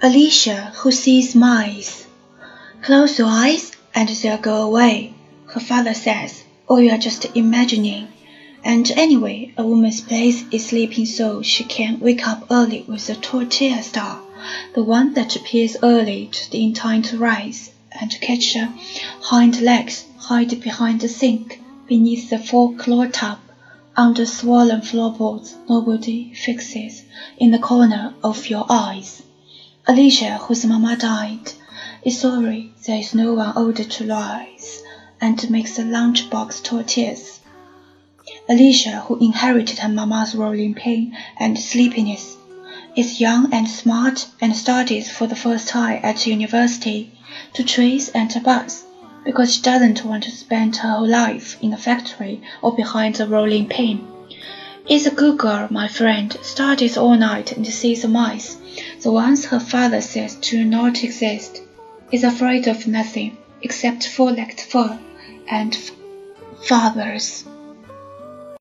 Alicia, who sees mice. Close your eyes and they'll go away, her father says, oh, or you're just imagining. And anyway, a woman's place is sleeping so she can wake up early with a tortilla star, the one that appears early just in time to rise and catch her hind legs hide behind the sink, beneath the four-claw tub, under swollen floorboards nobody fixes, in the corner of your eyes. Alicia, whose mamma died, is sorry there is no one older to rise and makes the lunchbox tortillas. Alicia, who inherited her mamma's rolling pain and sleepiness, is young and smart and studies for the first time at university to trace and to bus because she doesn't want to spend her whole life in a factory or behind the rolling pin. Is a good girl, my friend, studies all night and sees the mice the ones her father says do not exist, is afraid of nothing except four-legged fur and fathers.